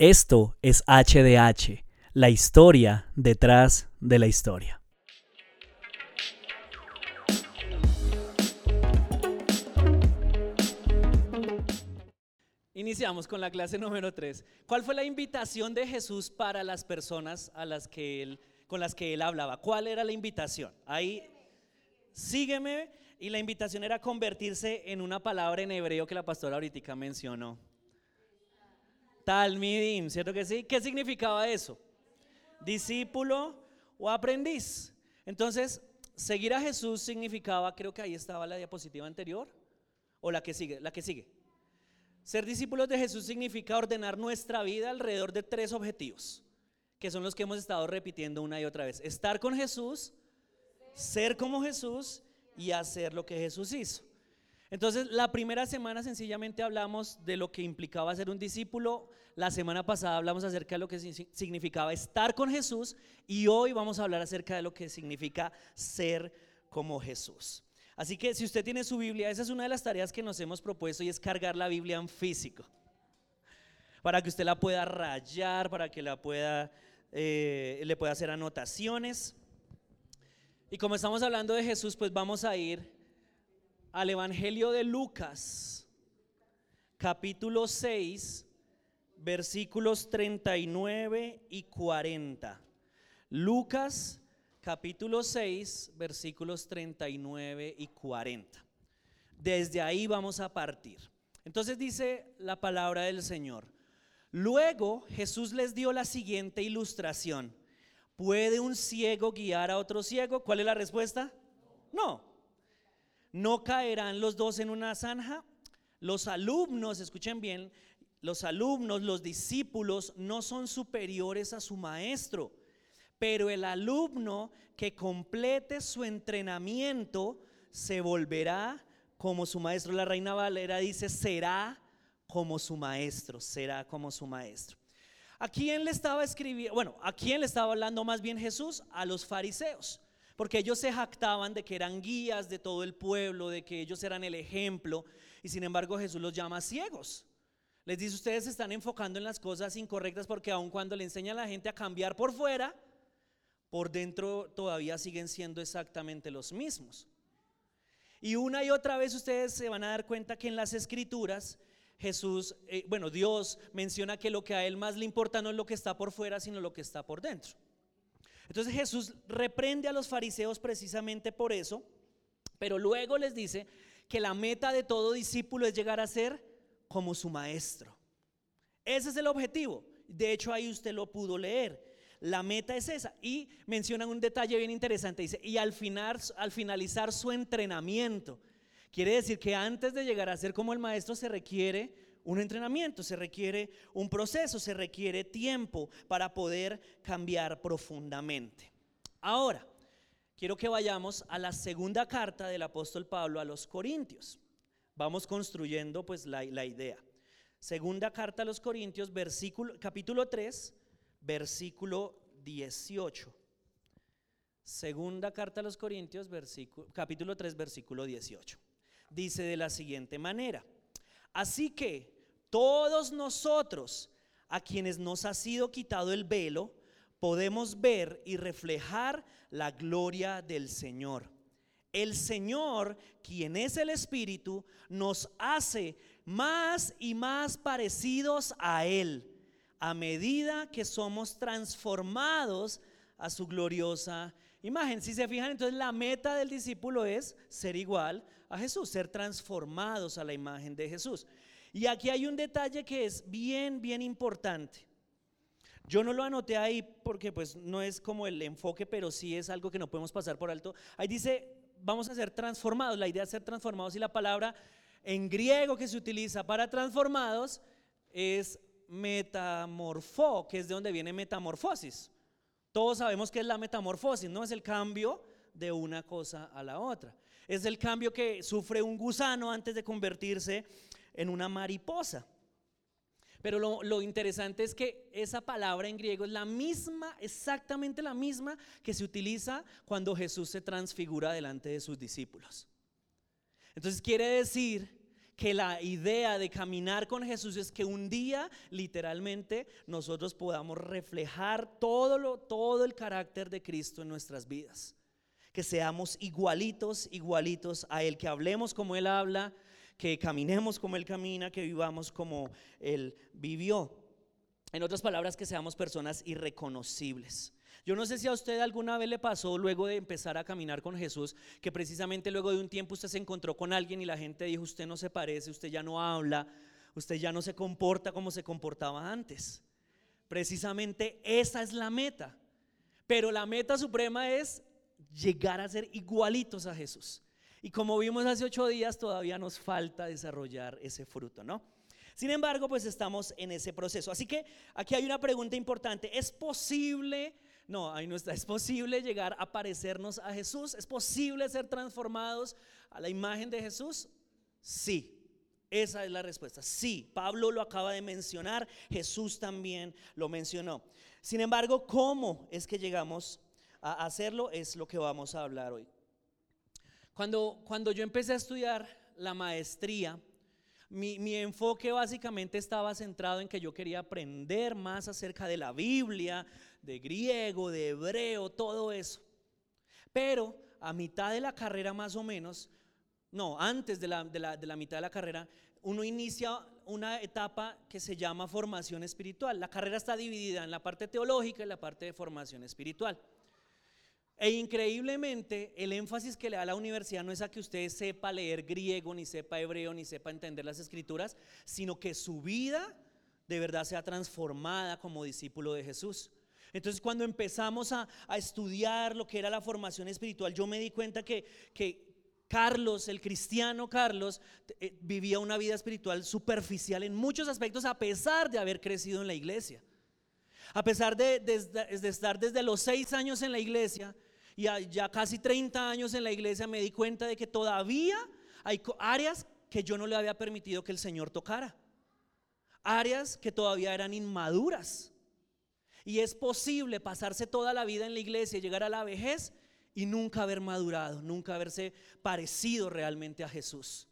Esto es HDH, la historia detrás de la historia. Iniciamos con la clase número 3. ¿Cuál fue la invitación de Jesús para las personas a las que él, con las que él hablaba? ¿Cuál era la invitación? Ahí, sígueme. Y la invitación era convertirse en una palabra en hebreo que la pastora ahorita mencionó. Talmidim, ¿cierto que sí? ¿Qué significaba eso? Discípulo o aprendiz. Entonces, seguir a Jesús significaba, creo que ahí estaba la diapositiva anterior, o la que sigue, la que sigue. Ser discípulos de Jesús significa ordenar nuestra vida alrededor de tres objetivos, que son los que hemos estado repitiendo una y otra vez. Estar con Jesús, ser como Jesús y hacer lo que Jesús hizo. Entonces, la primera semana sencillamente hablamos de lo que implicaba ser un discípulo. La semana pasada hablamos acerca de lo que significaba estar con Jesús y hoy vamos a hablar acerca de lo que significa ser como Jesús. Así que si usted tiene su Biblia, esa es una de las tareas que nos hemos propuesto y es cargar la Biblia en físico. Para que usted la pueda rayar, para que la pueda, eh, le pueda hacer anotaciones. Y como estamos hablando de Jesús, pues vamos a ir al Evangelio de Lucas, capítulo 6, versículos 39 y 40. Lucas, capítulo 6, versículos 39 y 40. Desde ahí vamos a partir. Entonces dice la palabra del Señor. Luego Jesús les dio la siguiente ilustración. ¿Puede un ciego guiar a otro ciego? ¿Cuál es la respuesta? No. ¿No caerán los dos en una zanja? Los alumnos, escuchen bien, los alumnos, los discípulos no son superiores a su maestro, pero el alumno que complete su entrenamiento se volverá como su maestro. La reina Valera dice, será como su maestro, será como su maestro. ¿A quién le estaba escribiendo? Bueno, ¿a quién le estaba hablando más bien Jesús? A los fariseos porque ellos se jactaban de que eran guías de todo el pueblo, de que ellos eran el ejemplo, y sin embargo Jesús los llama ciegos. Les dice, ustedes se están enfocando en las cosas incorrectas porque aun cuando le enseñan a la gente a cambiar por fuera, por dentro todavía siguen siendo exactamente los mismos. Y una y otra vez ustedes se van a dar cuenta que en las escrituras Jesús, eh, bueno, Dios menciona que lo que a Él más le importa no es lo que está por fuera, sino lo que está por dentro. Entonces Jesús reprende a los fariseos precisamente por eso, pero luego les dice que la meta de todo discípulo es llegar a ser como su maestro. Ese es el objetivo. De hecho, ahí usted lo pudo leer. La meta es esa. Y mencionan un detalle bien interesante. Dice, y al, final, al finalizar su entrenamiento, quiere decir que antes de llegar a ser como el maestro se requiere un entrenamiento, se requiere un proceso, se requiere tiempo para poder cambiar profundamente. Ahora, quiero que vayamos a la segunda carta del apóstol Pablo a los Corintios. Vamos construyendo pues la, la idea. Segunda carta a los Corintios, versículo, capítulo 3, versículo 18. Segunda carta a los Corintios, versículo, capítulo 3, versículo 18. Dice de la siguiente manera. Así que todos nosotros, a quienes nos ha sido quitado el velo, podemos ver y reflejar la gloria del Señor. El Señor, quien es el Espíritu, nos hace más y más parecidos a Él a medida que somos transformados a su gloriosa imagen. Si se fijan, entonces la meta del discípulo es ser igual a Jesús, ser transformados a la imagen de Jesús. Y aquí hay un detalle que es bien, bien importante. Yo no lo anoté ahí porque pues no es como el enfoque, pero sí es algo que no podemos pasar por alto. Ahí dice, vamos a ser transformados. La idea es ser transformados y la palabra en griego que se utiliza para transformados es metamorfo, que es de donde viene metamorfosis. Todos sabemos que es la metamorfosis, no es el cambio de una cosa a la otra. Es el cambio que sufre un gusano antes de convertirse en una mariposa. Pero lo, interesante es que esa palabra en griego es la misma, exactamente la misma que se utiliza cuando Jesús se transfigura delante de sus discípulos. Entonces quiere decir que la idea de caminar con Jesús es que un día literalmente nosotros podamos reflejar todo, lo, todo el carácter de Cristo en nuestras vidas. Que seamos igualitos, igualitos a Él, que hablemos como Él habla, que caminemos como Él camina, que vivamos como Él vivió. En otras palabras, que seamos personas irreconocibles. Yo no sé si a usted alguna vez le pasó luego de empezar a caminar con Jesús, que precisamente luego de un tiempo usted se encontró con alguien y la gente dijo, usted no se parece, usted ya no habla, usted ya no se comporta como se comportaba antes. Precisamente esa es la meta. Pero la meta suprema es llegar a ser igualitos a Jesús. Y como vimos hace ocho días, todavía nos falta desarrollar ese fruto, ¿no? Sin embargo, pues estamos en ese proceso. Así que aquí hay una pregunta importante. ¿Es posible no, ahí no está. ¿Es posible llegar a parecernos a Jesús? ¿Es posible ser transformados a la imagen de Jesús? Sí. Esa es la respuesta. Sí, Pablo lo acaba de mencionar, Jesús también lo mencionó. Sin embargo, ¿cómo es que llegamos a hacerlo? Es lo que vamos a hablar hoy. Cuando, cuando yo empecé a estudiar la maestría, mi, mi, enfoque básicamente estaba centrado en que yo quería aprender más acerca de la Biblia, de griego, de hebreo, todo eso. Pero a mitad de la carrera más o menos, no, antes de la, de la, mitad de la carrera, uno inicia una etapa que se llama formación espiritual. La carrera está dividida en la parte teológica y la parte de formación espiritual. E increíblemente, el énfasis que le da la universidad no es a que usted sepa leer griego, ni sepa hebreo, ni sepa entender las escrituras, sino que su vida de verdad sea transformada como discípulo de Jesús. Entonces cuando empezamos a, estudiar lo que era la formación espiritual, yo me di cuenta que, que Carlos, el cristiano Carlos, eh, vivía una vida espiritual superficial en muchos aspectos a pesar de haber crecido en la iglesia. A pesar de, de, estar desde los seis años en la iglesia y ya casi 30 años en la iglesia, me di cuenta de que todavía hay áreas que yo no le había permitido que el Señor tocara. Áreas que todavía eran inmaduras. Y es posible pasarse toda la vida en la iglesia, llegar a la vejez y nunca haber madurado, nunca haberse parecido realmente a Jesús.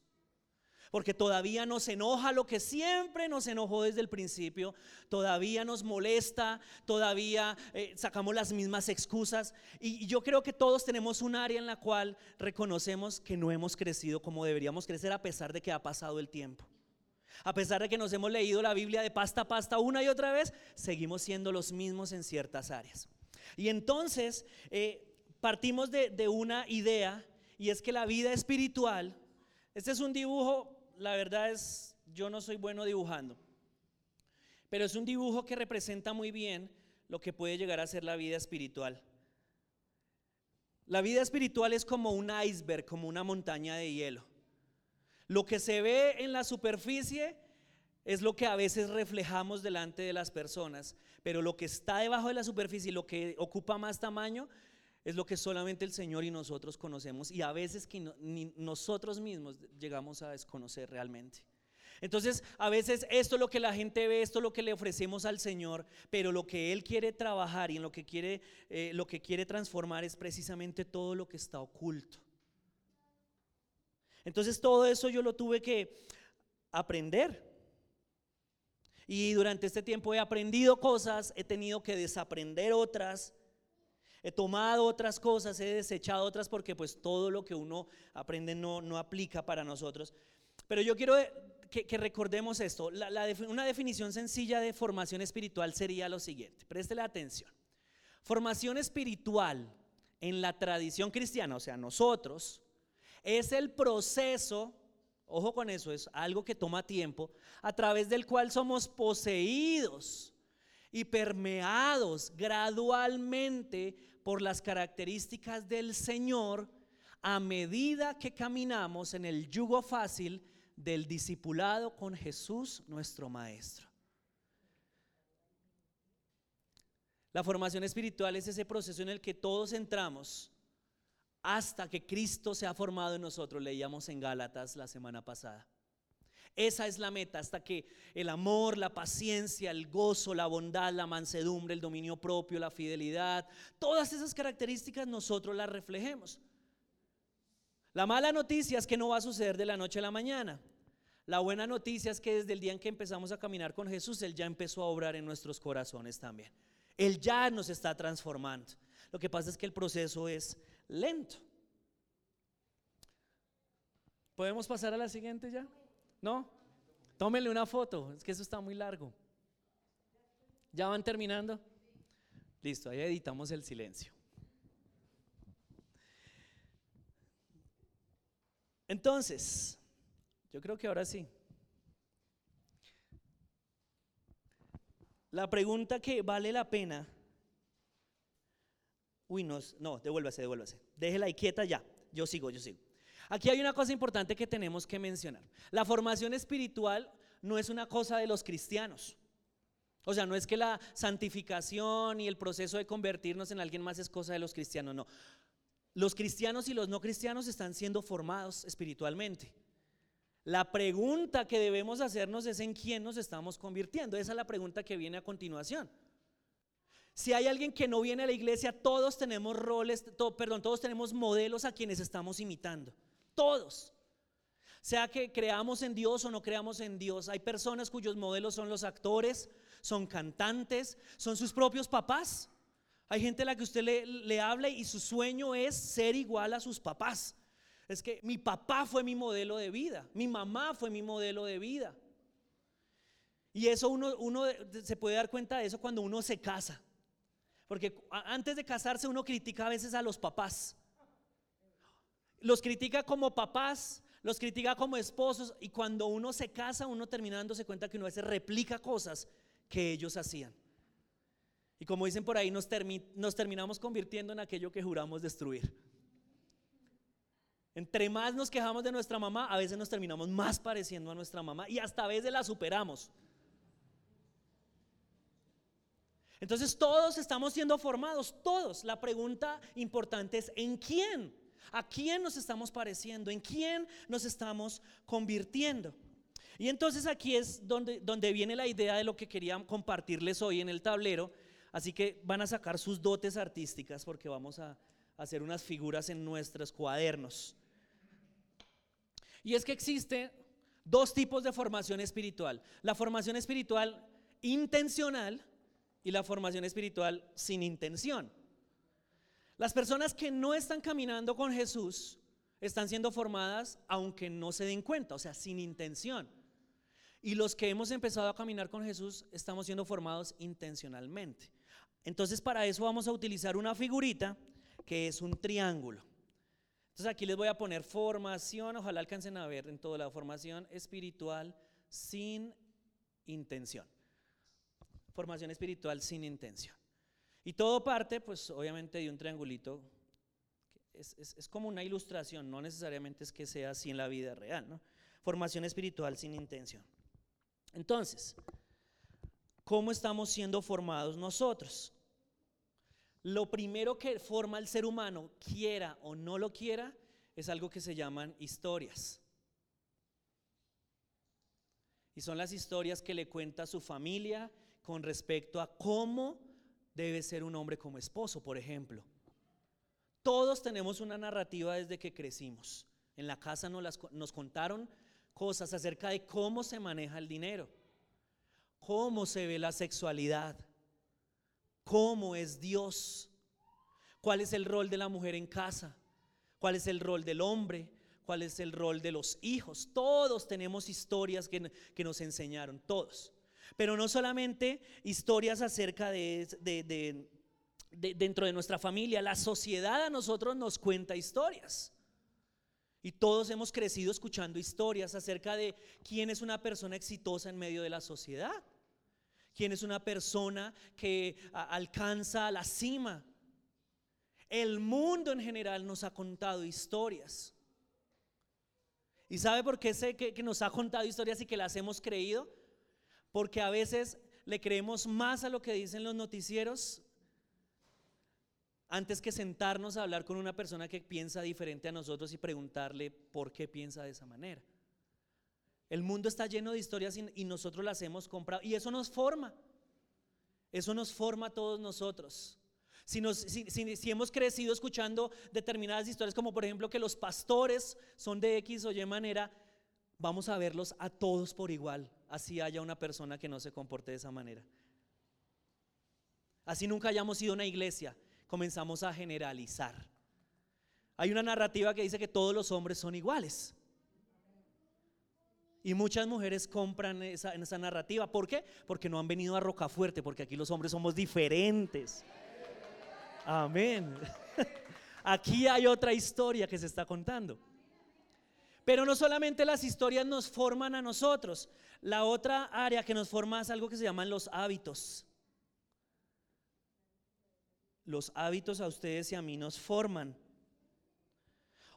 Porque todavía nos enoja lo que siempre nos enojó desde el principio, todavía nos molesta, todavía eh, sacamos las mismas excusas. Y yo creo que todos tenemos un área en la cual reconocemos que no hemos crecido como deberíamos crecer a pesar de que ha pasado el tiempo. A pesar de que nos hemos leído la Biblia de pasta a pasta una y otra vez, seguimos siendo los mismos en ciertas áreas. Y entonces eh, partimos de, de una idea y es que la vida espiritual, este es un dibujo, la verdad es, yo no soy bueno dibujando, pero es un dibujo que representa muy bien lo que puede llegar a ser la vida espiritual. La vida espiritual es como un iceberg, como una montaña de hielo. Lo que se ve en la superficie es lo que a veces reflejamos delante de las personas, pero lo que está debajo de la superficie, lo que ocupa más tamaño, es lo que solamente el Señor y nosotros conocemos y a veces que ni nosotros mismos llegamos a desconocer realmente. Entonces, a veces esto es lo que la gente ve, esto es lo que le ofrecemos al Señor, pero lo que Él quiere trabajar y en lo que quiere, eh, lo que quiere transformar es precisamente todo lo que está oculto. Entonces todo eso yo lo tuve que aprender. Y durante este tiempo he aprendido cosas, he tenido que desaprender otras, he tomado otras cosas, he desechado otras porque pues todo lo que uno aprende no, no aplica para nosotros. Pero yo quiero que, recordemos esto. una definición sencilla de formación espiritual sería lo siguiente. Préstele atención. Formación espiritual en la tradición cristiana, o sea, nosotros, es el proceso, ojo con eso, es algo que toma tiempo, a través del cual somos poseídos y permeados gradualmente por las características del Señor a medida que caminamos en el yugo fácil del discipulado con Jesús nuestro Maestro. La formación espiritual es ese proceso en el que todos entramos hasta que Cristo se ha formado en nosotros, leíamos en Gálatas la semana pasada. Esa es la meta, hasta que el amor, la paciencia, el gozo, la bondad, la mansedumbre, el dominio propio, la fidelidad, todas esas características nosotros las reflejemos. La mala noticia es que no va a suceder de la noche a la mañana. La buena noticia es que desde el día en que empezamos a caminar con Jesús, Él ya empezó a obrar en nuestros corazones también. Él ya nos está transformando. Lo que pasa es que el proceso es lento. ¿Podemos pasar a la siguiente ya? ¿No? Tómenle una foto, es que eso está muy largo. ¿Ya van terminando? Listo, ahí editamos el silencio. Entonces, yo creo que ahora sí. La pregunta que vale la pena. Uy, no, no, devuélvase, devuélvase. Déjela ahí quieta ya. Yo sigo, yo sigo. Aquí hay una cosa importante que tenemos que mencionar. La formación espiritual no es una cosa de los cristianos. O sea, no es que la santificación y el proceso de convertirnos en alguien más es cosa de los cristianos, no. Los cristianos y los no cristianos están siendo formados espiritualmente. La pregunta que debemos hacernos es en quién nos estamos convirtiendo. Esa es la pregunta que viene a continuación. Si hay alguien que no viene a la iglesia, todos tenemos roles, perdón, todos tenemos modelos a quienes estamos imitando. Todos. Sea que creamos en Dios o no creamos en Dios. Hay personas cuyos modelos son los actores, son cantantes, son sus propios papás. Hay gente a la que usted le, habla y su sueño es ser igual a sus papás. Es que mi papá fue mi modelo de vida, mi mamá fue mi modelo de vida. Y eso uno se puede dar cuenta de eso cuando uno se casa. Porque antes de casarse uno critica a veces a los papás. Los critica como papás, los critica como esposos y cuando uno se casa uno termina dándose cuenta que uno a veces replica cosas que ellos hacían. Y como dicen por ahí, nos, nos terminamos convirtiendo en aquello que juramos destruir. Entre más nos quejamos de nuestra mamá, a veces nos terminamos más pareciendo a nuestra mamá y hasta a veces la superamos. Entonces todos estamos siendo formados, todos. La pregunta importante es, ¿en quién? ¿A quién nos estamos pareciendo? ¿En quién nos estamos convirtiendo? Y entonces aquí es donde, donde viene la idea de lo que quería compartirles hoy en el tablero. Así que van a sacar sus dotes artísticas porque vamos a hacer unas figuras en nuestros cuadernos. Y es que existe dos tipos de formación espiritual. La formación espiritual intencional y la formación espiritual sin intención. Las personas que no están caminando con Jesús están siendo formadas aunque no se den cuenta, o sea, sin intención. Y los que hemos empezado a caminar con Jesús estamos siendo formados intencionalmente. Entonces para eso vamos a utilizar una figurita que es un triángulo. Entonces aquí les voy a poner formación, ojalá alcancen a ver en toda la formación espiritual sin intención. Formación espiritual sin intención. Y todo parte, pues obviamente, de un triangulito. Es, es, como una ilustración, no necesariamente es que sea así en la vida real, ¿no? Formación espiritual sin intención. Entonces, ¿cómo estamos siendo formados nosotros? Lo primero que forma el ser humano, quiera o no lo quiera, es algo que se llaman historias. Y son las historias que le cuenta su familia con respecto a cómo debe ser un hombre como esposo, por ejemplo. Todos tenemos una narrativa desde que crecimos. En la casa nos, contaron cosas acerca de cómo se maneja el dinero, cómo se ve la sexualidad, cómo es Dios, cuál es el rol de la mujer en casa, cuál es el rol del hombre, cuál es el rol de los hijos. Todos tenemos historias que, nos enseñaron, todos. Pero no solamente historias acerca de, dentro de nuestra familia, la sociedad a nosotros nos cuenta historias. Y todos hemos crecido escuchando historias acerca de quién es una persona exitosa en medio de la sociedad quién es una persona que alcanza la cima. El mundo en general nos ha contado historias. ¿Y sabe por qué sé que, nos ha contado historias y que las hemos creído? Porque a veces le creemos más a lo que dicen los noticieros antes que sentarnos a hablar con una persona que piensa diferente a nosotros y preguntarle por qué piensa de esa manera. El mundo está lleno de historias y, nosotros las hemos comprado. Y eso nos forma. Eso nos forma a todos nosotros. Si, si, hemos crecido escuchando determinadas historias, como por ejemplo que los pastores son de X o Y manera, vamos a verlos a todos por igual, así haya una persona que no se comporte de esa manera. Así nunca hayamos ido a una iglesia, comenzamos a generalizar. Hay una narrativa que dice que todos los hombres son iguales. Y muchas mujeres compran esa, en esa narrativa. ¿Por qué? Porque no han venido a Rocafuerte, porque aquí los hombres somos diferentes. Amén. Aquí hay otra historia que se está contando. Pero no solamente las historias nos forman a nosotros, la otra área que nos forma es algo que se llaman los hábitos. Los hábitos a ustedes y a mí nos forman.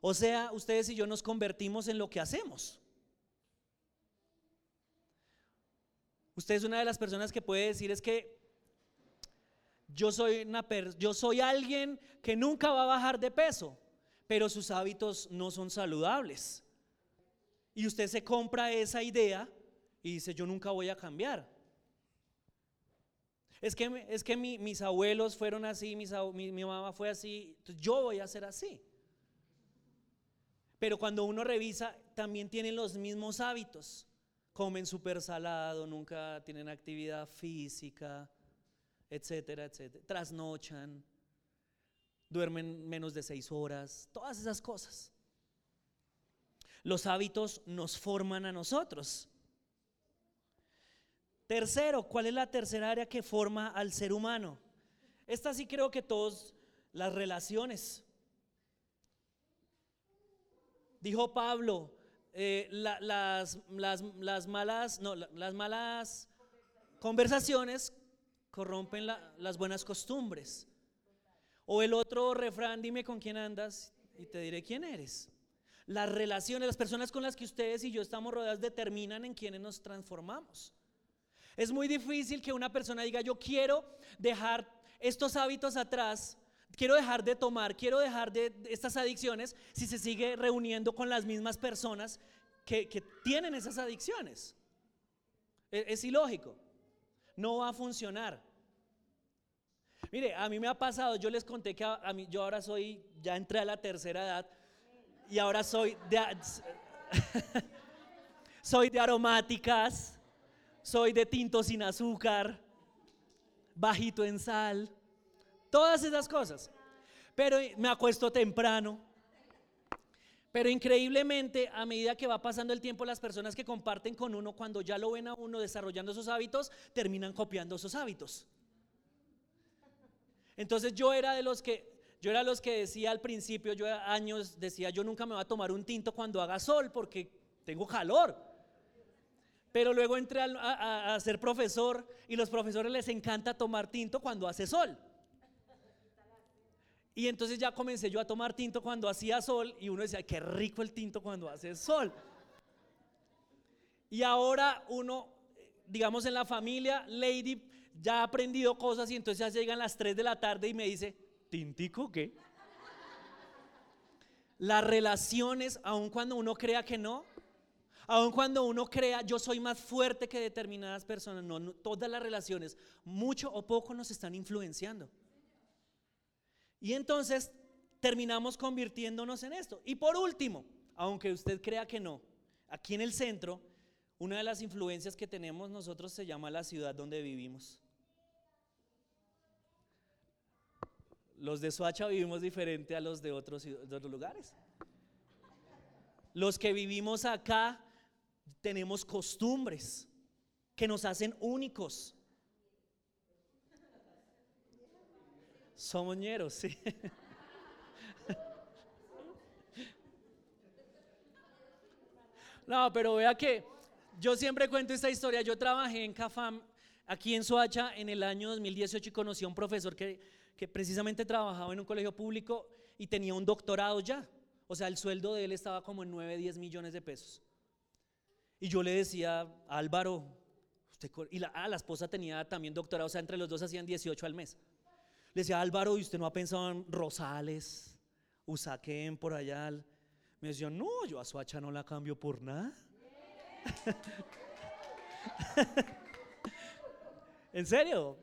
O sea, ustedes y yo nos convertimos en lo que hacemos. Usted es una de las personas que puede decir es que yo soy, una yo soy alguien que nunca va a bajar de peso, pero sus hábitos no son saludables. Y usted se compra esa idea y dice, yo nunca voy a cambiar. Es que, es que mis abuelos fueron así, mi, mi mamá fue así, yo voy a ser así. Pero cuando uno revisa, también tienen los mismos hábitos. Comen súper salado, nunca tienen actividad física, etcétera, etcétera. Trasnochan, duermen menos de seis horas, todas esas cosas. Los hábitos nos forman a nosotros. Tercero, ¿cuál es la tercera área que forma al ser humano? Esta sí creo que todos, las relaciones. Dijo Pablo, eh, las, las, malas, no, las malas conversaciones corrompen las buenas costumbres. O el otro refrán, dime con quién andas y te diré quién eres. Las relaciones, las personas con las que ustedes y yo estamos rodeados determinan en quiénes nos transformamos. Es muy difícil que una persona diga, yo quiero dejar estos hábitos atrás, quiero dejar de tomar, quiero dejar de estas adicciones si se sigue reuniendo con las mismas personas que, tienen esas adicciones. Es, es ilógico, no va a funcionar. Mire, a mí me ha pasado, yo les conté que a, mí, yo ahora soy, ya entré a la tercera edad y ahora soy de, soy de aromáticas, soy de tinto sin azúcar, bajito en sal, todas esas cosas. Pero me acuesto temprano. Pero increíblemente, a medida que va pasando el tiempo, las personas que comparten con uno, cuando ya lo ven a uno desarrollando esos hábitos, terminan copiando esos hábitos. Entonces yo era de los que yo era los que decía al principio, yo años decía, yo nunca me voy a tomar un tinto cuando haga sol porque tengo calor. Pero luego entré a, ser profesor y los profesores les encanta tomar tinto cuando hace sol. Y entonces ya comencé yo a tomar tinto cuando hacía sol y uno decía, qué rico el tinto cuando hace sol. Y ahora uno, digamos en la familia, Lady ya ha aprendido cosas y entonces ya llegan las 3 de la tarde y me dice, ¿tintico qué? Las relaciones, aun cuando uno crea que no, aun cuando uno crea yo soy más fuerte que determinadas personas, no, todas las relaciones, mucho o poco nos están influenciando. Y entonces terminamos convirtiéndonos en esto. Y por último, aunque usted crea que no, aquí en el centro, una de las influencias que tenemos nosotros se llama la ciudad donde vivimos. Los de Soacha vivimos diferente a los de otros, lugares. Los que vivimos acá tenemos costumbres que nos hacen únicos. Somos ñeros, sí. No, pero vea que yo siempre cuento esta historia. Yo trabajé en CAFAM aquí en Soacha en el año 2018 y conocí a un profesor que que precisamente trabajaba en un colegio público y tenía un doctorado ya. O sea, el sueldo de él estaba como en 9, 10 millones de pesos. Y yo le decía, Álvaro, y la, ah, esposa tenía también doctorado, o sea, entre los dos hacían 18 al mes. Le decía, Álvaro, ¿y usted no ha pensado en Rosales, Usaquén, por allá? Me decía, no, yo a Suacha no la cambio por nada. ¿En serio?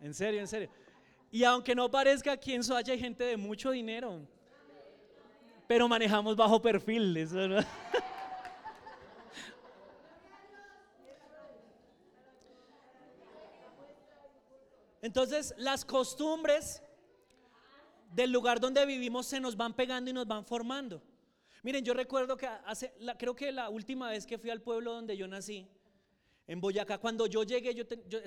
En serio, en serio. Y aunque no parezca aquí en Soacha hay gente de mucho dinero, pero manejamos bajo perfil. Eso no. Entonces, las costumbres del lugar donde vivimos se nos van pegando y nos van formando. Miren, yo recuerdo que hace, creo que la última vez que fui al pueblo donde yo nací, en Boyacá, cuando yo llegué, yo,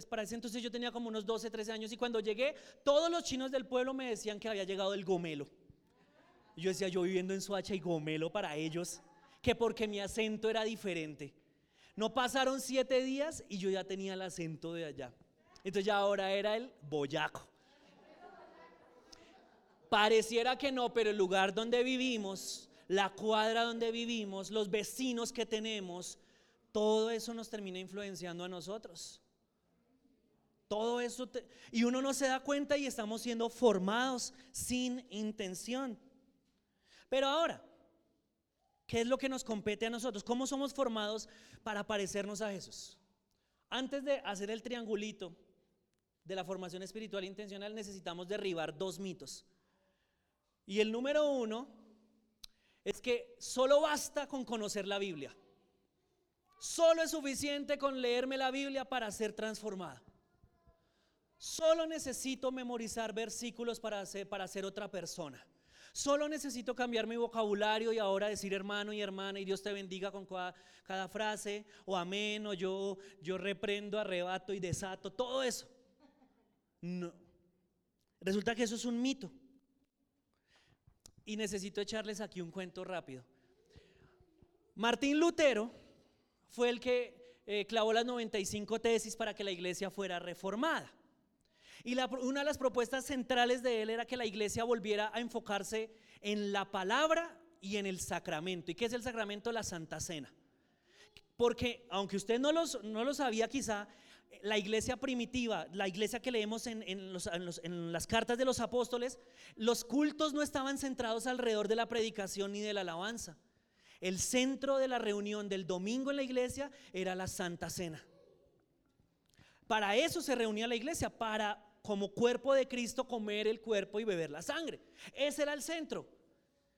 para ese entonces yo tenía como unos 12, 13 años y cuando llegué, todos los chinos del pueblo me decían que había llegado el gomelo. Yo decía, yo viviendo en Suacha y gomelo para ellos, que porque mi acento era diferente. No pasaron siete días y yo ya tenía el acento de allá. Entonces ya ahora era el boyaco. Pareciera que no, pero el lugar donde vivimos, la cuadra donde vivimos, los vecinos que tenemos, todo eso nos termina influenciando a nosotros. Todo eso, y uno no se da cuenta y estamos siendo formados sin intención. Pero ahora, ¿qué es lo que nos compete a nosotros? ¿Cómo somos formados para parecernos a Jesús? Antes de hacer el triangulito de la formación espiritual intencional, necesitamos derribar dos mitos. Y el número uno es que solo basta con conocer la Biblia. Solo es suficiente con leerme la Biblia para ser transformada. Solo necesito memorizar versículos para ser, para ser otra persona. Solo necesito cambiar mi vocabulario y ahora decir hermano y hermana y Dios te bendiga con cada, cada frase o amén o yo, yo reprendo, arrebato y desato, todo eso. No. Resulta que eso es un mito. Y necesito echarles aquí un cuento rápido. Martín Lutero fue el que eh, clavó las 95 tesis para que la iglesia fuera reformada. Y una de las propuestas centrales de él era que la iglesia volviera a enfocarse en la palabra y en el sacramento. ¿Y qué es el sacramento? La Santa Cena. Porque aunque usted no, no lo sabía quizá, la iglesia primitiva, la iglesia que leemos en, en, las cartas de los apóstoles, los cultos no estaban centrados alrededor de la predicación ni de la alabanza. El centro de la reunión del domingo en la iglesia era la Santa Cena. Para eso se reunía la iglesia, para como cuerpo de Cristo comer el cuerpo y beber la sangre. Ese era el centro.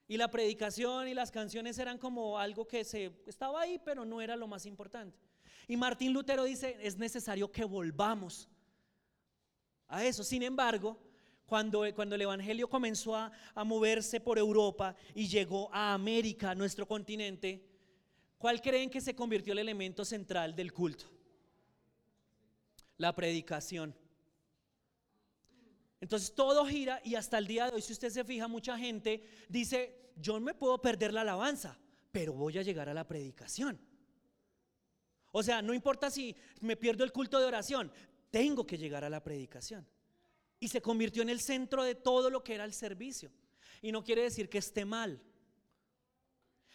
Y la predicación y las canciones eran como algo que se estaba ahí, pero no era lo más importante. Y Martín Lutero dice, es necesario que volvamos a eso. Sin embargo, cuando, cuando el Evangelio comenzó a, a moverse por Europa y llegó a América, nuestro continente, ¿cuál creen que se convirtió el elemento central del culto? La predicación. Entonces todo gira y hasta el día de hoy, si usted se fija, mucha gente dice, yo no me puedo perder la alabanza, pero voy a llegar a la predicación. O sea, no importa si me pierdo el culto de oración, tengo que llegar a la predicación y se convirtió en el centro de todo lo que era el servicio. Y no quiere decir que esté mal.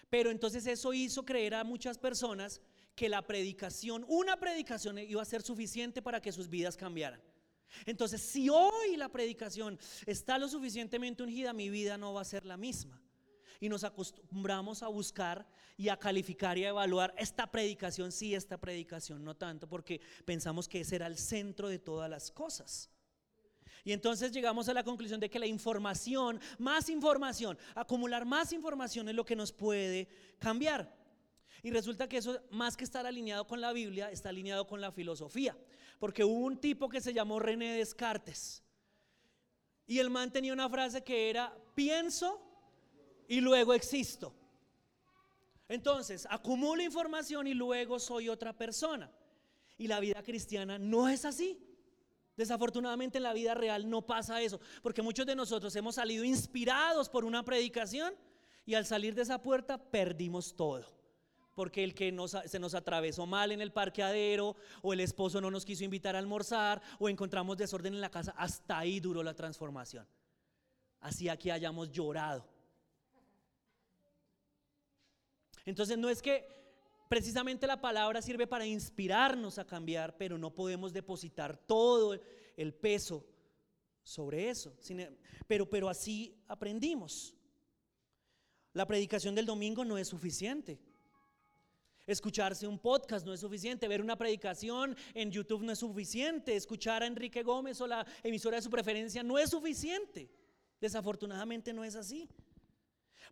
Pero entonces eso hizo creer a muchas personas que la predicación, una predicación iba a ser suficiente para que sus vidas cambiaran. Entonces, si hoy la predicación está lo suficientemente ungida, mi vida no va a ser la misma. Y nos acostumbramos a buscar y a calificar y a evaluar esta predicación, sí, esta predicación, no tanto, porque pensamos que ese era el centro de todas las cosas. Y entonces llegamos a la conclusión de que la información, más información, acumular más información es lo que nos puede cambiar. Y resulta que eso, más que estar alineado con la Biblia, está alineado con la filosofía. Porque hubo un tipo que se llamó René Descartes. Y el man tenía una frase que era, pienso y luego existo. Entonces, acumulo información y luego soy otra persona. Y la vida cristiana no es así. Desafortunadamente en la vida real no pasa eso, porque muchos de nosotros hemos salido inspirados por una predicación y al salir de esa puerta perdimos todo. Porque el que se nos atravesó mal en el parqueadero, o el esposo no nos quiso invitar a almorzar, o encontramos desorden en la casa, hasta ahí duró la transformación. Así aquí hayamos llorado. Entonces no es que Precisamente la palabra sirve para inspirarnos a cambiar, pero no podemos depositar todo el peso sobre eso. E, pero, pero así aprendimos. La predicación del domingo no es suficiente. Escucharse un podcast no es suficiente, ver una predicación en YouTube no es suficiente, escuchar a Enrique Gómez o la emisora de su preferencia no es suficiente. Desafortunadamente no es así.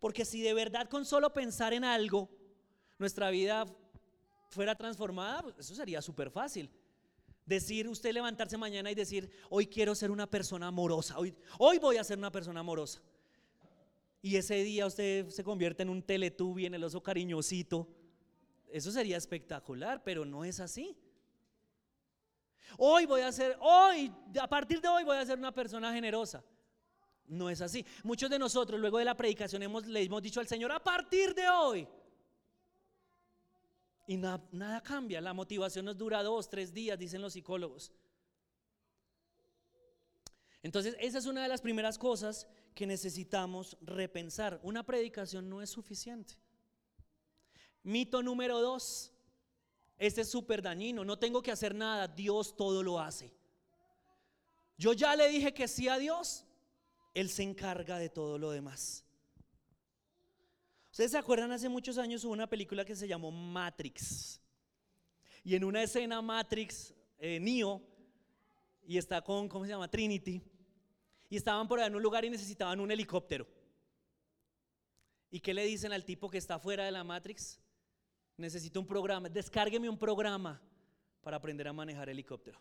Porque si de verdad con solo pensar en algo nuestra vida fuera transformada, pues, eso sería súper fácil. Decir, usted levantarse mañana y decir, hoy quiero ser una persona amorosa, hoy, hoy voy a ser una persona amorosa. Y ese día usted se convierte en un teletubi, en el oso cariñosito. Eso sería espectacular, pero no es así. Hoy voy a ser, hoy, a partir de hoy voy a ser una persona generosa. No es así. Muchos de nosotros luego de la predicación hemos, le hemos dicho al Señor, a partir de hoy y nada cambia. La motivación nos dura dos, tres días, dicen los psicólogos. Entonces, esa es una de las primeras cosas que necesitamos repensar. Una predicación no es suficiente. Mito número dos. Este es súper dañino. No tengo que hacer nada. Dios todo lo hace. Yo ya le dije que sí a Dios. Él se encarga de todo lo demás. Ustedes se acuerdan, hace muchos años hubo una película que se llamó Matrix. Y en una escena Matrix, eh, Neo, y está con, ¿cómo se llama? Trinity. Y estaban por allá en un lugar y necesitaban un helicóptero. ¿Y qué le dicen al tipo que está fuera de la Matrix? Necesito un programa, descárgueme un programa para aprender a manejar helicóptero.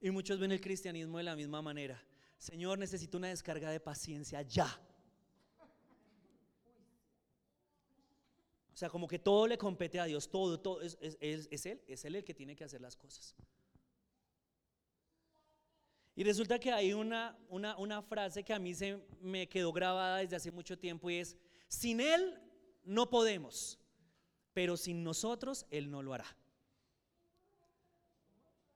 Y muchos ven el cristianismo de la misma manera. Señor, necesito una descarga de paciencia ya. O sea, como que todo le compete a Dios, todo, todo, es, Él, es Él el que tiene que hacer las cosas. Y resulta que hay una, una, una frase que a mí se me quedó grabada desde hace mucho tiempo y es, sin Él no podemos, pero sin nosotros Él no lo hará.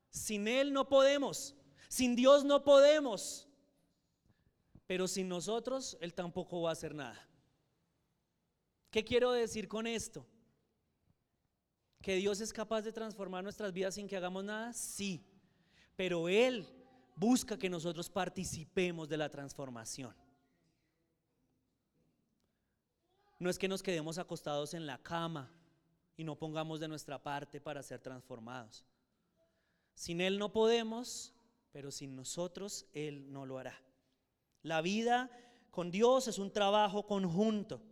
Sin Él no podemos, sin Dios no podemos, pero sin nosotros Él tampoco va a hacer nada. ¿Qué quiero decir con esto? ¿Que Dios es capaz de transformar nuestras vidas sin que hagamos nada? Sí, pero Él busca que nosotros participemos de la transformación. No es que nos quedemos acostados en la cama y no pongamos de nuestra parte para ser transformados. Sin Él no podemos, pero sin nosotros Él no lo hará. La vida con Dios es un trabajo conjunto.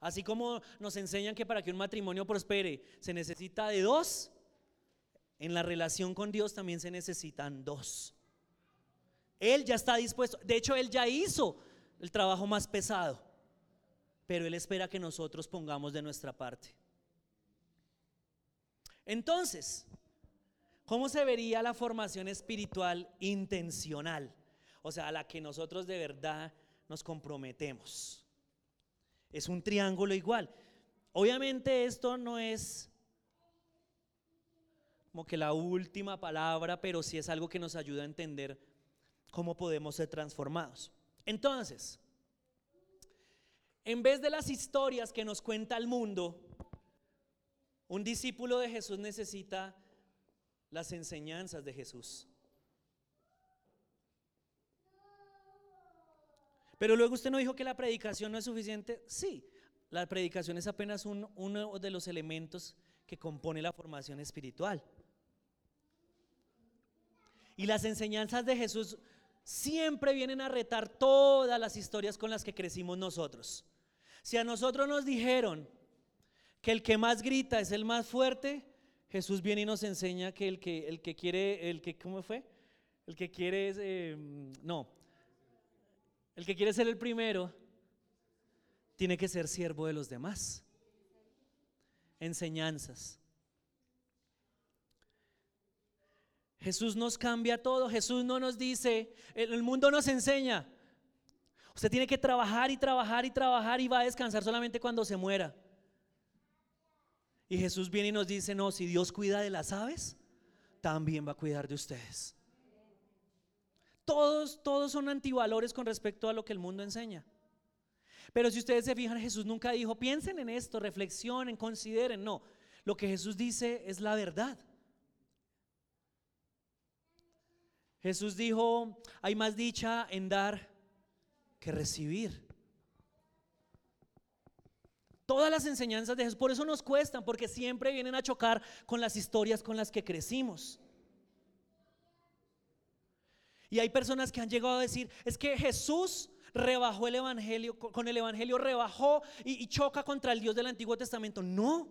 Así como nos enseñan que para que un matrimonio prospere se necesita de dos, en la relación con Dios también se necesitan dos. Él ya está dispuesto, de hecho Él ya hizo el trabajo más pesado, pero Él espera que nosotros pongamos de nuestra parte. Entonces, ¿cómo se vería la formación espiritual intencional? O sea, a la que nosotros de verdad nos comprometemos. Es un triángulo igual. Obviamente esto no es como que la última palabra, pero sí es algo que nos ayuda a entender cómo podemos ser transformados. Entonces, en vez de las historias que nos cuenta el mundo, un discípulo de Jesús necesita las enseñanzas de Jesús. Pero luego usted no dijo que la predicación no es suficiente. Sí, la predicación es apenas uno de los elementos que compone la formación espiritual. Y las enseñanzas de Jesús siempre vienen a retar todas las historias con las que crecimos nosotros. Si a nosotros nos dijeron que el que más grita es el más fuerte, Jesús viene y nos enseña que el que, el que quiere, el que, ¿cómo fue? El que quiere es, eh, no, el que quiere ser el primero tiene que ser siervo de los demás. Enseñanzas. Jesús nos cambia todo. Jesús no nos dice, el mundo nos enseña. Usted tiene que trabajar y trabajar y trabajar y va a descansar solamente cuando se muera. Y Jesús viene y nos dice, no, si Dios cuida de las aves, también va a cuidar de ustedes. Todos, todos son antivalores con respecto a lo que el mundo enseña. Pero si ustedes se fijan, Jesús nunca dijo, piensen en esto, reflexionen, consideren. No, lo que Jesús dice es la verdad. Jesús dijo, hay más dicha en dar que recibir. Todas las enseñanzas de Jesús, por eso nos cuestan, porque siempre vienen a chocar con las historias con las que crecimos. Y hay personas que han llegado a decir, es que Jesús rebajó el Evangelio, con el Evangelio rebajó y, choca contra el Dios del Antiguo Testamento. No,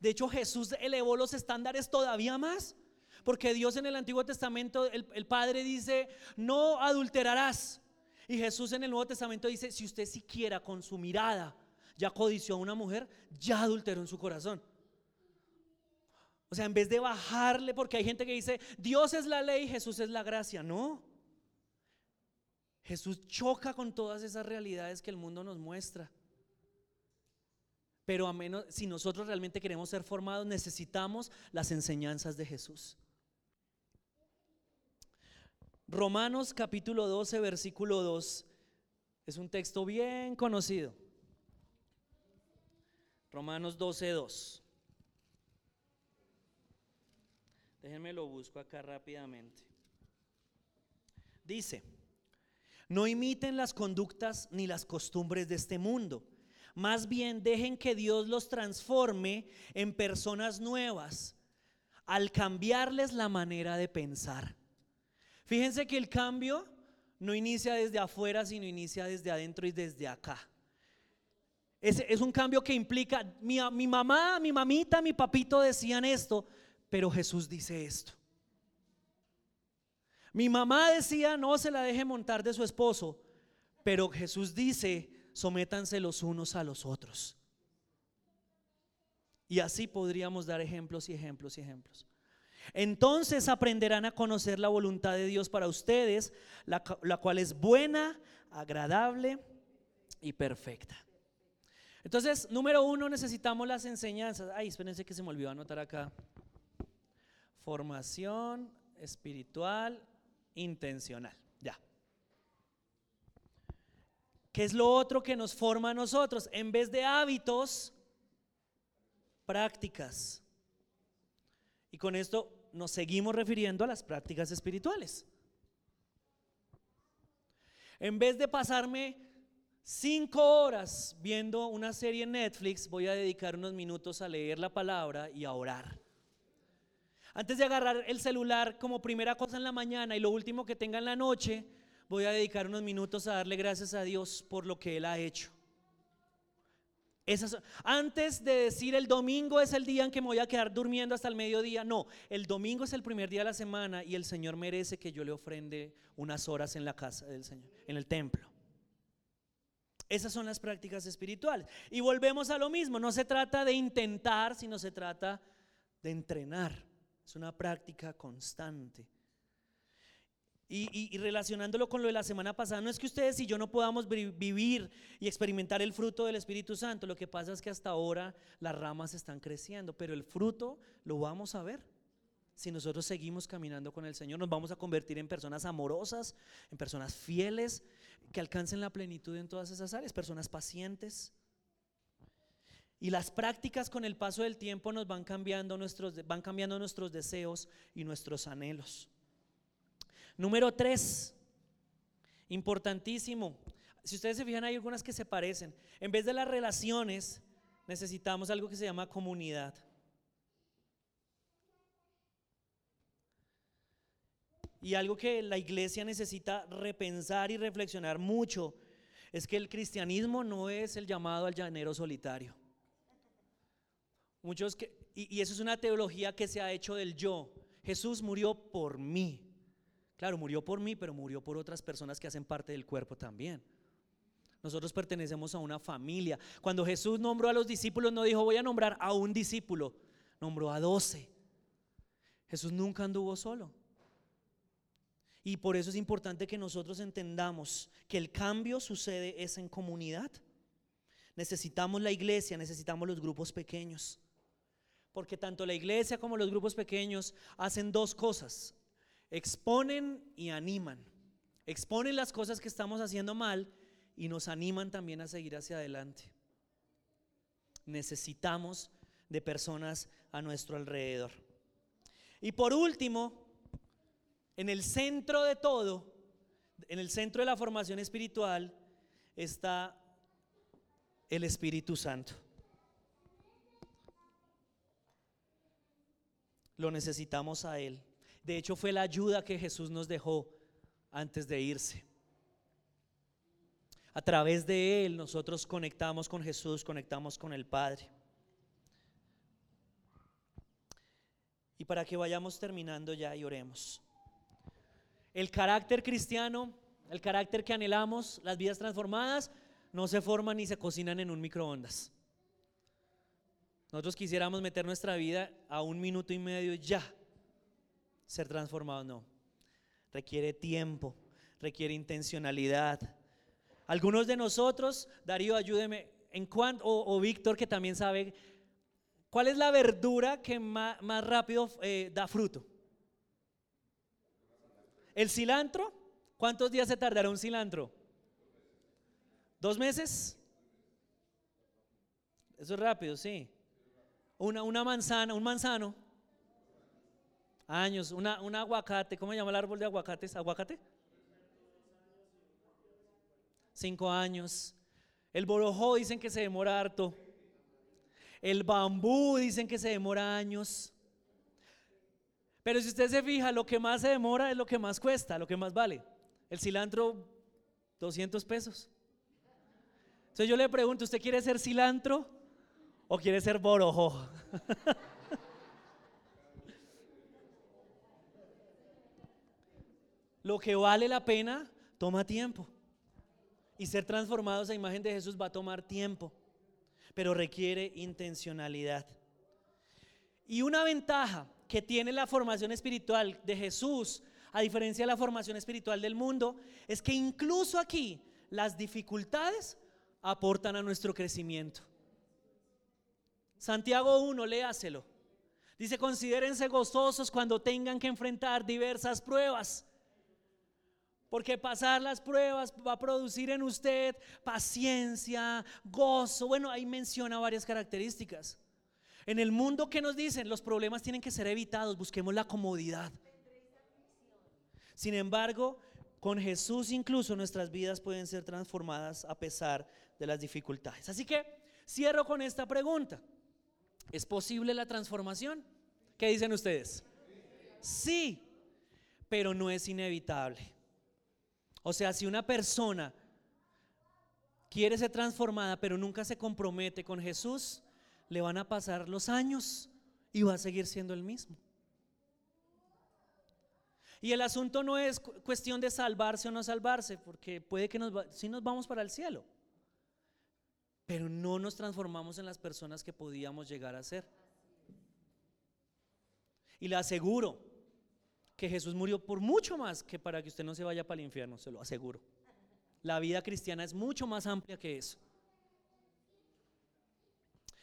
De hecho, Jesús elevó los estándares todavía más. Porque Dios en el Antiguo Testamento, el, el Padre dice, no adulterarás. Y Jesús en el Nuevo Testamento dice, si usted siquiera con su mirada ya codició a una mujer, ya adulteró en su corazón. O sea, en vez de bajarle, porque hay gente que dice, Dios es la ley, Jesús es la gracia. No. Jesús choca con todas esas realidades que el mundo nos muestra. Pero a menos, si nosotros realmente queremos ser formados, necesitamos las enseñanzas de Jesús. Romanos capítulo 12, versículo 2, es un texto bien conocido. Romanos 12, 2. Déjenme lo busco acá rápidamente. Dice, no imiten las conductas ni las costumbres de este mundo. Más bien dejen que Dios los transforme en personas nuevas al cambiarles la manera de pensar. Fíjense que el cambio no inicia desde afuera, sino inicia desde adentro y desde acá. Es, es un cambio que implica, mi, mi mamá, mi mamita, mi papito decían esto, pero Jesús dice esto. Mi mamá decía, no se la deje montar de su esposo, pero Jesús dice, sométanse los unos a los otros. Y así podríamos dar ejemplos y ejemplos y ejemplos. Entonces aprenderán a conocer la voluntad de Dios para ustedes, la, cual es buena, agradable y perfecta. Entonces, número uno, necesitamos las enseñanzas. Ay, espérense que se me olvidó anotar acá. Formación espiritual intencional. Ya. ¿Qué es lo otro que nos forma a nosotros? En vez de hábitos, prácticas. Y con esto nos seguimos refiriendo a las prácticas espirituales. En vez de pasarme cinco horas viendo una serie en Netflix, voy a dedicar unos minutos a leer la palabra y a orar. Antes de agarrar el celular como primera cosa en la mañana y lo último que tenga en la noche, voy a dedicar unos minutos a darle gracias a Dios por lo que Él ha hecho. Esas, antes de decir el domingo es el día en que me voy a quedar durmiendo hasta el mediodía, no, el domingo es el primer día de la semana y el Señor merece que yo le ofrende unas horas en la casa del Señor, en el templo. Esas son las prácticas espirituales. Y volvemos a lo mismo, no se trata de intentar, sino se trata de entrenar. Es una práctica constante. Y, relacionándolo con lo de la semana pasada, no es que ustedes y yo no podamos vivir y experimentar el fruto del Espíritu Santo, lo que pasa es que hasta ahora las ramas están creciendo, pero el fruto lo vamos a ver. Si nosotros seguimos caminando con el Señor, nos vamos a convertir en personas amorosas, en personas fieles, que alcancen la plenitud en todas esas áreas, personas pacientes, y las prácticas con el paso del tiempo nos van cambiando nuestros, van cambiando nuestros deseos y nuestros anhelos. Número tres, importantísimo. Si ustedes se fijan, hay algunas que se parecen. En vez de las relaciones, necesitamos algo que se llama comunidad. Y algo que la iglesia necesita repensar y reflexionar mucho es que el cristianismo no es el llamado al llanero solitario. Muchos que, y, eso es una teología que se ha hecho del yo. Jesús murió por mí. Claro, murió por mí, pero murió por otras personas que hacen parte del cuerpo también. Nosotros pertenecemos a una familia. Cuando Jesús nombró a los discípulos, no dijo voy a nombrar a un discípulo, nombró a doce. Jesús nunca anduvo solo. Y por eso es importante que nosotros entendamos que el cambio sucede es en comunidad. Necesitamos la iglesia, necesitamos los grupos pequeños. Porque tanto la iglesia como los grupos pequeños hacen dos cosas. Exponen y animan. Exponen las cosas que estamos haciendo mal y nos animan también a seguir hacia adelante. Necesitamos de personas a nuestro alrededor. Y por último, en el centro de todo, en el centro de la formación espiritual, está el Espíritu Santo. Lo necesitamos a Él. De hecho, fue la ayuda que Jesús nos dejó antes de irse. A través de Él nosotros conectamos con Jesús, conectamos con el Padre. Y para que vayamos terminando ya y oremos. El carácter cristiano, el carácter que anhelamos, las vidas transformadas, no se forman ni se cocinan en un microondas. Nosotros quisiéramos meter nuestra vida a un minuto y medio ya ser transformados, no. Requiere tiempo, requiere intencionalidad. Algunos de nosotros, Darío, ayúdeme, en cuanto, o, Víctor que también sabe, ¿cuál es la verdura que más, rápido eh, da fruto? ¿El cilantro? ¿Cuántos días se tardará un cilantro? ¿Dos meses? Eso es rápido, sí. Una, una manzana, un manzano. Años, una, un aguacate, ¿cómo se llama el árbol de aguacates? ¿Aguacate? Cinco años. El borojó dicen que se demora harto. El bambú dicen que se demora años. Pero si usted se fija, lo que más se demora es lo que más cuesta, lo que más vale. El cilantro, 200 pesos. Entonces yo le pregunto, ¿usted quiere ser cilantro o quiere ser borojo? lo que vale la pena toma tiempo. Y ser transformados a imagen de Jesús va a tomar tiempo, pero requiere intencionalidad. Y una ventaja que tiene la formación espiritual de Jesús, a diferencia de la formación espiritual del mundo, es que incluso aquí las dificultades aportan a nuestro crecimiento. Santiago 1, léaselo. Dice, considérense gozosos cuando tengan que enfrentar diversas pruebas porque pasar las pruebas va a producir en usted paciencia, gozo. Bueno, ahí menciona varias características. En el mundo que nos dicen, los problemas tienen que ser evitados, busquemos la comodidad. Sin embargo, con Jesús incluso nuestras vidas pueden ser transformadas a pesar de las dificultades. Así que cierro con esta pregunta. ¿Es posible la transformación? ¿Qué dicen ustedes? Sí, pero no es inevitable. O sea, si una persona quiere ser transformada, pero nunca se compromete con Jesús, le van a pasar los años y va a seguir siendo el mismo. Y el asunto no es cuestión de salvarse o no salvarse, porque puede que nos si nos vamos para el cielo, pero no nos transformamos en las personas que podíamos llegar a ser. Y le aseguro, que Jesús murió por mucho más que para que usted no se vaya para el infierno, se lo aseguro. La vida cristiana es mucho más amplia que eso.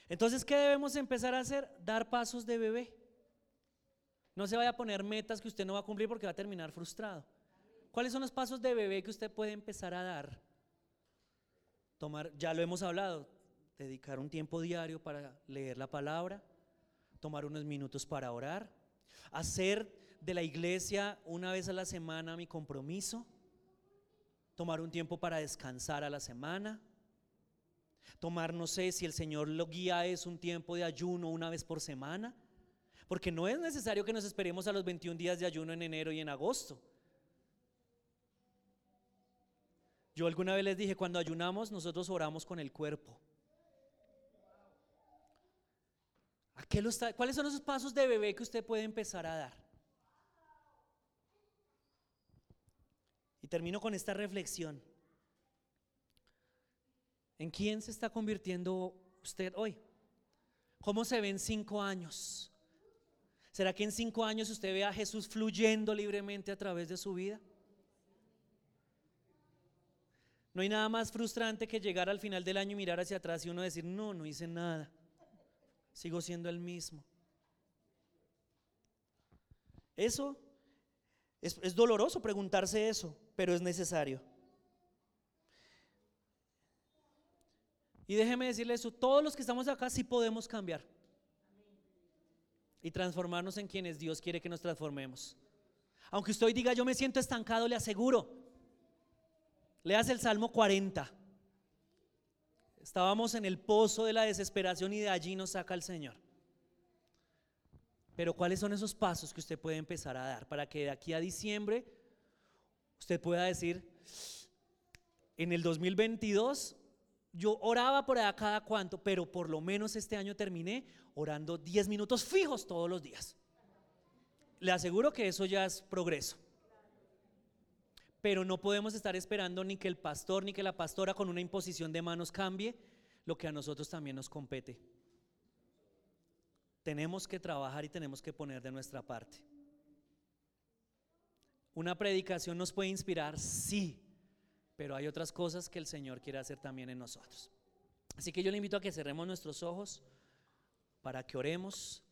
Entonces, ¿qué debemos empezar a hacer? Dar pasos de bebé. No se vaya a poner metas que usted no va a cumplir porque va a terminar frustrado. ¿Cuáles son los pasos de bebé que usted puede empezar a dar? Tomar, ya lo hemos hablado, dedicar un tiempo diario para leer la palabra, tomar unos minutos para orar, hacer de la iglesia una vez a la semana mi compromiso, tomar un tiempo para descansar a la semana, tomar, no sé, si el Señor lo guía es un tiempo de ayuno una vez por semana, porque no es necesario que nos esperemos a los 21 días de ayuno en enero y en agosto. Yo alguna vez les dije, cuando ayunamos nosotros oramos con el cuerpo. ¿A qué lo está, ¿Cuáles son esos pasos de bebé que usted puede empezar a dar? Y termino con esta reflexión. ¿En quién se está convirtiendo usted hoy? ¿Cómo se ve en cinco años? ¿Será que en cinco años usted ve a Jesús fluyendo libremente a través de su vida? No hay nada más frustrante que llegar al final del año y mirar hacia atrás y uno decir, no, no hice nada. Sigo siendo el mismo. Eso es, doloroso preguntarse eso, pero es necesario. Y déjeme decirle eso, todos los que estamos acá sí podemos cambiar y transformarnos en quienes Dios quiere que nos transformemos. Aunque usted hoy diga, yo me siento estancado, le aseguro, leas el Salmo 40. Estábamos en el pozo de la desesperación y de allí nos saca el Señor. Pero ¿cuáles son esos pasos que usted puede empezar a dar para que de aquí a diciembre usted pueda decir, en el 2022 yo oraba por allá cada cuanto, pero por lo menos este año terminé orando 10 minutos fijos todos los días. Le aseguro que eso ya es progreso. Pero no podemos estar esperando ni que el pastor ni que la pastora con una imposición de manos cambie lo que a nosotros también nos compete. Tenemos que trabajar y tenemos que poner de nuestra parte. Una predicación nos puede inspirar, sí, pero hay otras cosas que el Señor quiere hacer también en nosotros. Así que yo le invito a que cerremos nuestros ojos para que oremos